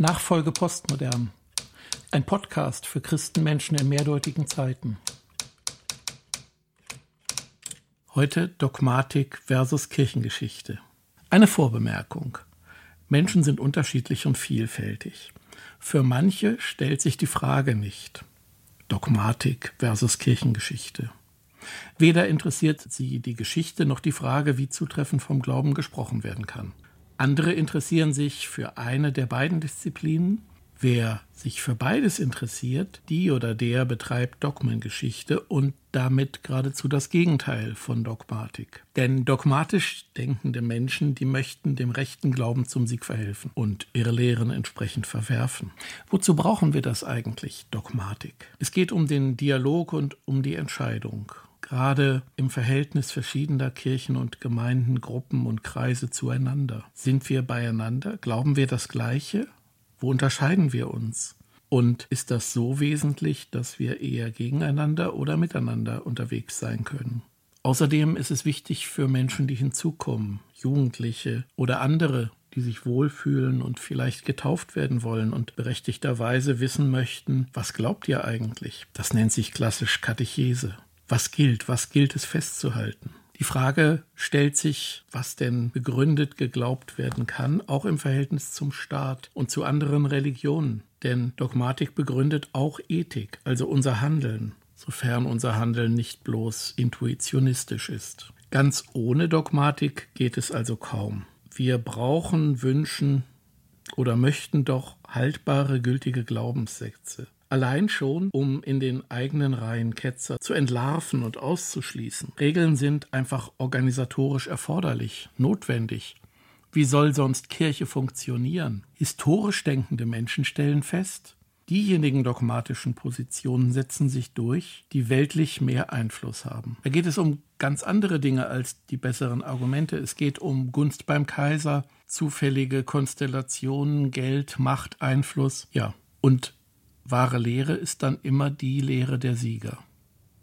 Nachfolge Postmodern. Ein Podcast für Christenmenschen in mehrdeutigen Zeiten. Heute Dogmatik versus Kirchengeschichte. Eine Vorbemerkung. Menschen sind unterschiedlich und vielfältig. Für manche stellt sich die Frage nicht. Dogmatik versus Kirchengeschichte. Weder interessiert sie die Geschichte noch die Frage, wie zutreffend vom Glauben gesprochen werden kann. Andere interessieren sich für eine der beiden Disziplinen. Wer sich für beides interessiert, die oder der betreibt Dogmengeschichte und damit geradezu das Gegenteil von Dogmatik. Denn dogmatisch denkende Menschen, die möchten dem rechten Glauben zum Sieg verhelfen und ihre Lehren entsprechend verwerfen. Wozu brauchen wir das eigentlich, Dogmatik? Es geht um den Dialog und um die Entscheidung gerade im Verhältnis verschiedener Kirchen und Gemeinden, Gruppen und Kreise zueinander. Sind wir beieinander? Glauben wir das Gleiche? Wo unterscheiden wir uns? Und ist das so wesentlich, dass wir eher gegeneinander oder miteinander unterwegs sein können? Außerdem ist es wichtig für Menschen, die hinzukommen, Jugendliche oder andere, die sich wohlfühlen und vielleicht getauft werden wollen und berechtigterweise wissen möchten, was glaubt ihr eigentlich? Das nennt sich klassisch Katechese was gilt, was gilt es festzuhalten. Die Frage stellt sich, was denn begründet geglaubt werden kann, auch im Verhältnis zum Staat und zu anderen Religionen. Denn Dogmatik begründet auch Ethik, also unser Handeln, sofern unser Handeln nicht bloß intuitionistisch ist. Ganz ohne Dogmatik geht es also kaum. Wir brauchen, wünschen oder möchten doch haltbare, gültige Glaubenssätze. Allein schon, um in den eigenen Reihen Ketzer zu entlarven und auszuschließen. Regeln sind einfach organisatorisch erforderlich, notwendig. Wie soll sonst Kirche funktionieren? Historisch denkende Menschen stellen fest, diejenigen dogmatischen Positionen setzen sich durch, die weltlich mehr Einfluss haben. Da geht es um ganz andere Dinge als die besseren Argumente. Es geht um Gunst beim Kaiser, zufällige Konstellationen, Geld, Macht, Einfluss. Ja, und Wahre Lehre ist dann immer die Lehre der Sieger.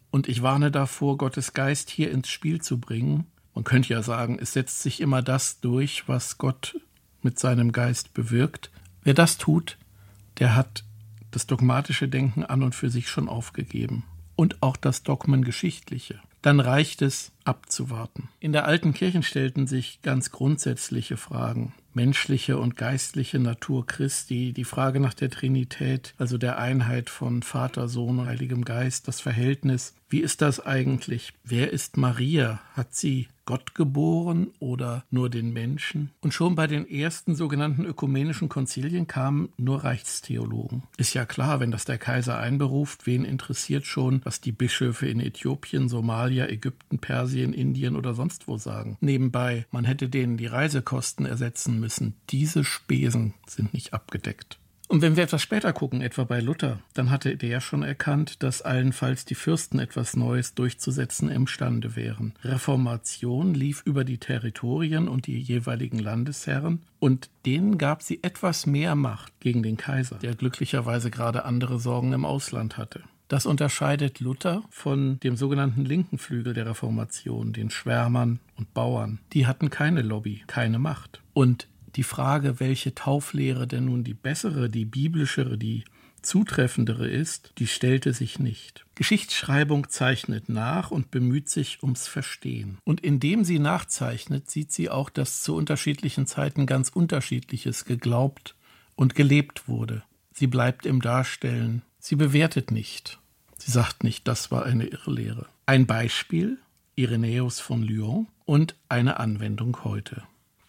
Und ich warne davor, Gottes Geist hier ins Spiel zu bringen. Man könnte ja sagen, es setzt sich immer das durch, was Gott mit seinem Geist bewirkt. Wer das tut, der hat das dogmatische Denken an und für sich schon aufgegeben. Und auch das Dogmengeschichtliche dann reicht es abzuwarten. In der alten Kirchen stellten sich ganz grundsätzliche Fragen. Menschliche und geistliche Natur Christi, die Frage nach der Trinität, also der Einheit von Vater, Sohn und Heiligem Geist, das Verhältnis. Wie ist das eigentlich? Wer ist Maria? Hat sie Gott geboren oder nur den Menschen? Und schon bei den ersten sogenannten ökumenischen Konzilien kamen nur Reichstheologen. Ist ja klar, wenn das der Kaiser einberuft, wen interessiert schon, was die Bischöfe in Äthiopien, Somalia, Ägypten, Persien, Indien oder sonst wo sagen. Nebenbei, man hätte denen die Reisekosten ersetzen müssen. Diese Spesen sind nicht abgedeckt. Und wenn wir etwas später gucken, etwa bei Luther, dann hatte der schon erkannt, dass allenfalls die Fürsten etwas Neues durchzusetzen imstande wären. Reformation lief über die Territorien und die jeweiligen Landesherren und denen gab sie etwas mehr Macht gegen den Kaiser, der glücklicherweise gerade andere Sorgen im Ausland hatte. Das unterscheidet Luther von dem sogenannten linken Flügel der Reformation, den Schwärmern und Bauern. Die hatten keine Lobby, keine Macht. Und die Frage, welche Tauflehre denn nun die bessere, die biblischere, die zutreffendere ist, die stellte sich nicht. Geschichtsschreibung zeichnet nach und bemüht sich ums Verstehen. Und indem sie nachzeichnet, sieht sie auch, dass zu unterschiedlichen Zeiten ganz unterschiedliches geglaubt und gelebt wurde. Sie bleibt im Darstellen. Sie bewertet nicht. Sie sagt nicht, das war eine Irrlehre. Ein Beispiel, Irenäus von Lyon und eine Anwendung heute.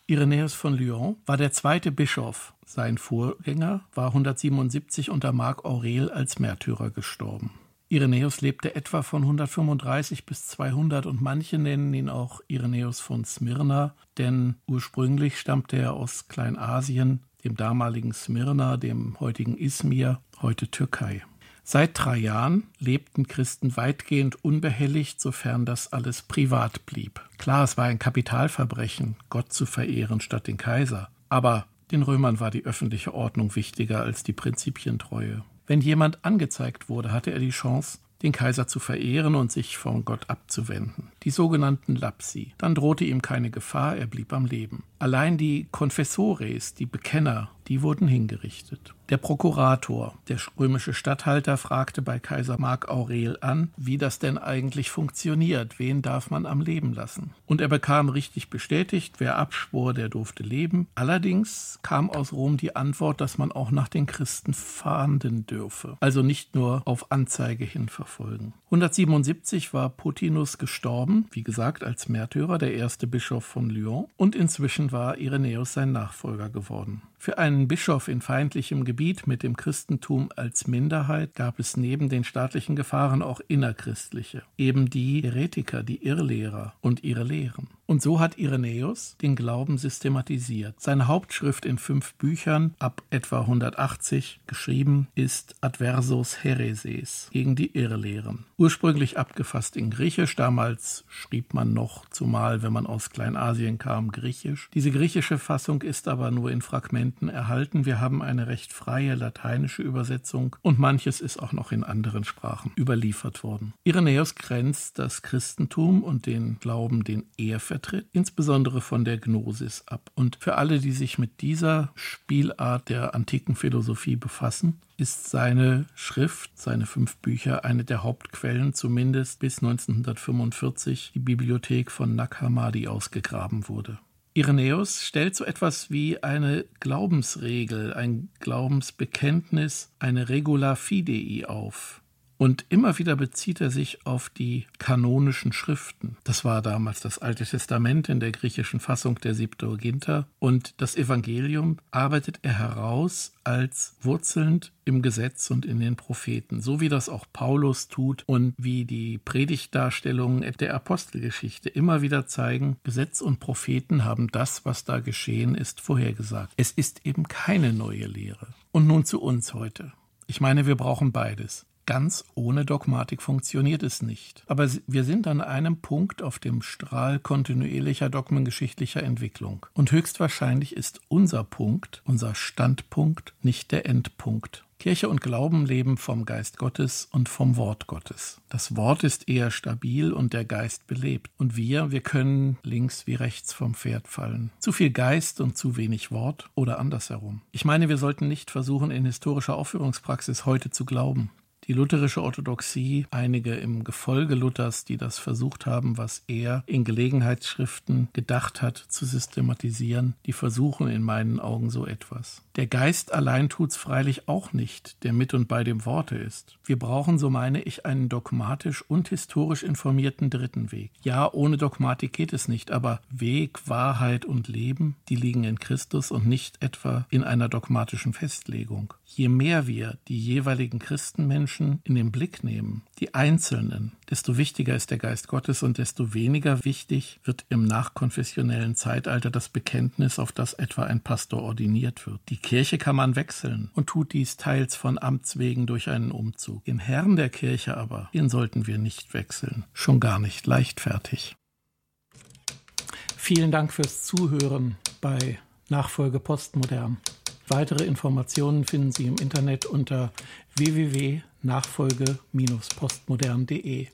Irenäus von Lyon war der zweite Bischof. Sein Vorgänger war 177 unter Marc Aurel als Märtyrer gestorben. Irenäus lebte etwa von 135 bis 200 und manche nennen ihn auch Irenäus von Smyrna, denn ursprünglich stammte er aus Kleinasien, dem damaligen Smyrna, dem heutigen Izmir, heute Türkei. Seit drei Jahren lebten Christen weitgehend unbehelligt, sofern das alles privat blieb. Klar, es war ein Kapitalverbrechen, Gott zu verehren statt den Kaiser. Aber den Römern war die öffentliche Ordnung wichtiger als die Prinzipientreue. Wenn jemand angezeigt wurde, hatte er die Chance, den Kaiser zu verehren und sich von Gott abzuwenden. Die sogenannten Lapsi. Dann drohte ihm keine Gefahr, er blieb am Leben. Allein die Confessores, die Bekenner, die wurden hingerichtet. Der Prokurator, der römische Statthalter, fragte bei Kaiser Mark Aurel an, wie das denn eigentlich funktioniert, wen darf man am Leben lassen. Und er bekam richtig bestätigt, wer abschwor, der durfte leben. Allerdings kam aus Rom die Antwort, dass man auch nach den Christen fahnden dürfe, also nicht nur auf Anzeige hin verfolgen. 177 war Potinus gestorben, wie gesagt, als Märtyrer, der erste Bischof von Lyon, und inzwischen war Irenäus sein Nachfolger geworden. Für einen Bischof in feindlichem Gebiet mit dem Christentum als Minderheit gab es neben den staatlichen Gefahren auch innerchristliche, eben die Heretiker, die Irrlehrer und ihre Lehren. Und so hat Irenäus den Glauben systematisiert. Seine Hauptschrift in fünf Büchern ab etwa 180 geschrieben ist Adversus Hereses gegen die Irrlehren. Ursprünglich abgefasst in Griechisch, damals schrieb man noch, zumal wenn man aus Kleinasien kam, Griechisch. Diese griechische Fassung ist aber nur in Fragmenten erhalten. Wir haben eine recht freie lateinische Übersetzung und manches ist auch noch in anderen Sprachen überliefert worden. Irenäus grenzt das Christentum und den Glauben, den er vertritt, insbesondere von der Gnosis ab. Und für alle, die sich mit dieser Spielart der antiken Philosophie befassen, ist seine Schrift, seine fünf Bücher, eine der Hauptquellen, zumindest bis 1945 die Bibliothek von Nag Hammadi ausgegraben wurde. Irenäus stellt so etwas wie eine Glaubensregel, ein Glaubensbekenntnis, eine Regula Fidei auf. Und immer wieder bezieht er sich auf die kanonischen Schriften. Das war damals das Alte Testament in der griechischen Fassung der Septuaginta. Und das Evangelium arbeitet er heraus als wurzelnd im Gesetz und in den Propheten, so wie das auch Paulus tut und wie die Predigtdarstellungen der Apostelgeschichte immer wieder zeigen, Gesetz und Propheten haben das, was da geschehen ist, vorhergesagt. Es ist eben keine neue Lehre. Und nun zu uns heute. Ich meine, wir brauchen beides. Ganz ohne Dogmatik funktioniert es nicht. Aber wir sind an einem Punkt auf dem Strahl kontinuierlicher dogmengeschichtlicher Entwicklung. Und höchstwahrscheinlich ist unser Punkt, unser Standpunkt, nicht der Endpunkt. Kirche und Glauben leben vom Geist Gottes und vom Wort Gottes. Das Wort ist eher stabil und der Geist belebt. Und wir, wir können links wie rechts vom Pferd fallen. Zu viel Geist und zu wenig Wort oder andersherum. Ich meine, wir sollten nicht versuchen, in historischer Aufführungspraxis heute zu glauben die lutherische Orthodoxie, einige im Gefolge Luthers, die das versucht haben, was er in Gelegenheitsschriften gedacht hat, zu systematisieren, die versuchen in meinen Augen so etwas. Der Geist allein tut's freilich auch nicht, der mit und bei dem Worte ist. Wir brauchen, so meine ich, einen dogmatisch und historisch informierten dritten Weg. Ja, ohne Dogmatik geht es nicht, aber Weg, Wahrheit und Leben, die liegen in Christus und nicht etwa in einer dogmatischen Festlegung. Je mehr wir die jeweiligen Christenmenschen Menschen in den Blick nehmen, die Einzelnen, desto wichtiger ist der Geist Gottes und desto weniger wichtig wird im nachkonfessionellen Zeitalter das Bekenntnis, auf das etwa ein Pastor ordiniert wird. Die Kirche kann man wechseln und tut dies teils von Amts wegen durch einen Umzug. Den Herrn der Kirche aber, den sollten wir nicht wechseln, schon gar nicht leichtfertig. Vielen Dank fürs Zuhören bei Nachfolge Postmodern. Weitere Informationen finden Sie im Internet unter www.nachfolge-postmodern.de.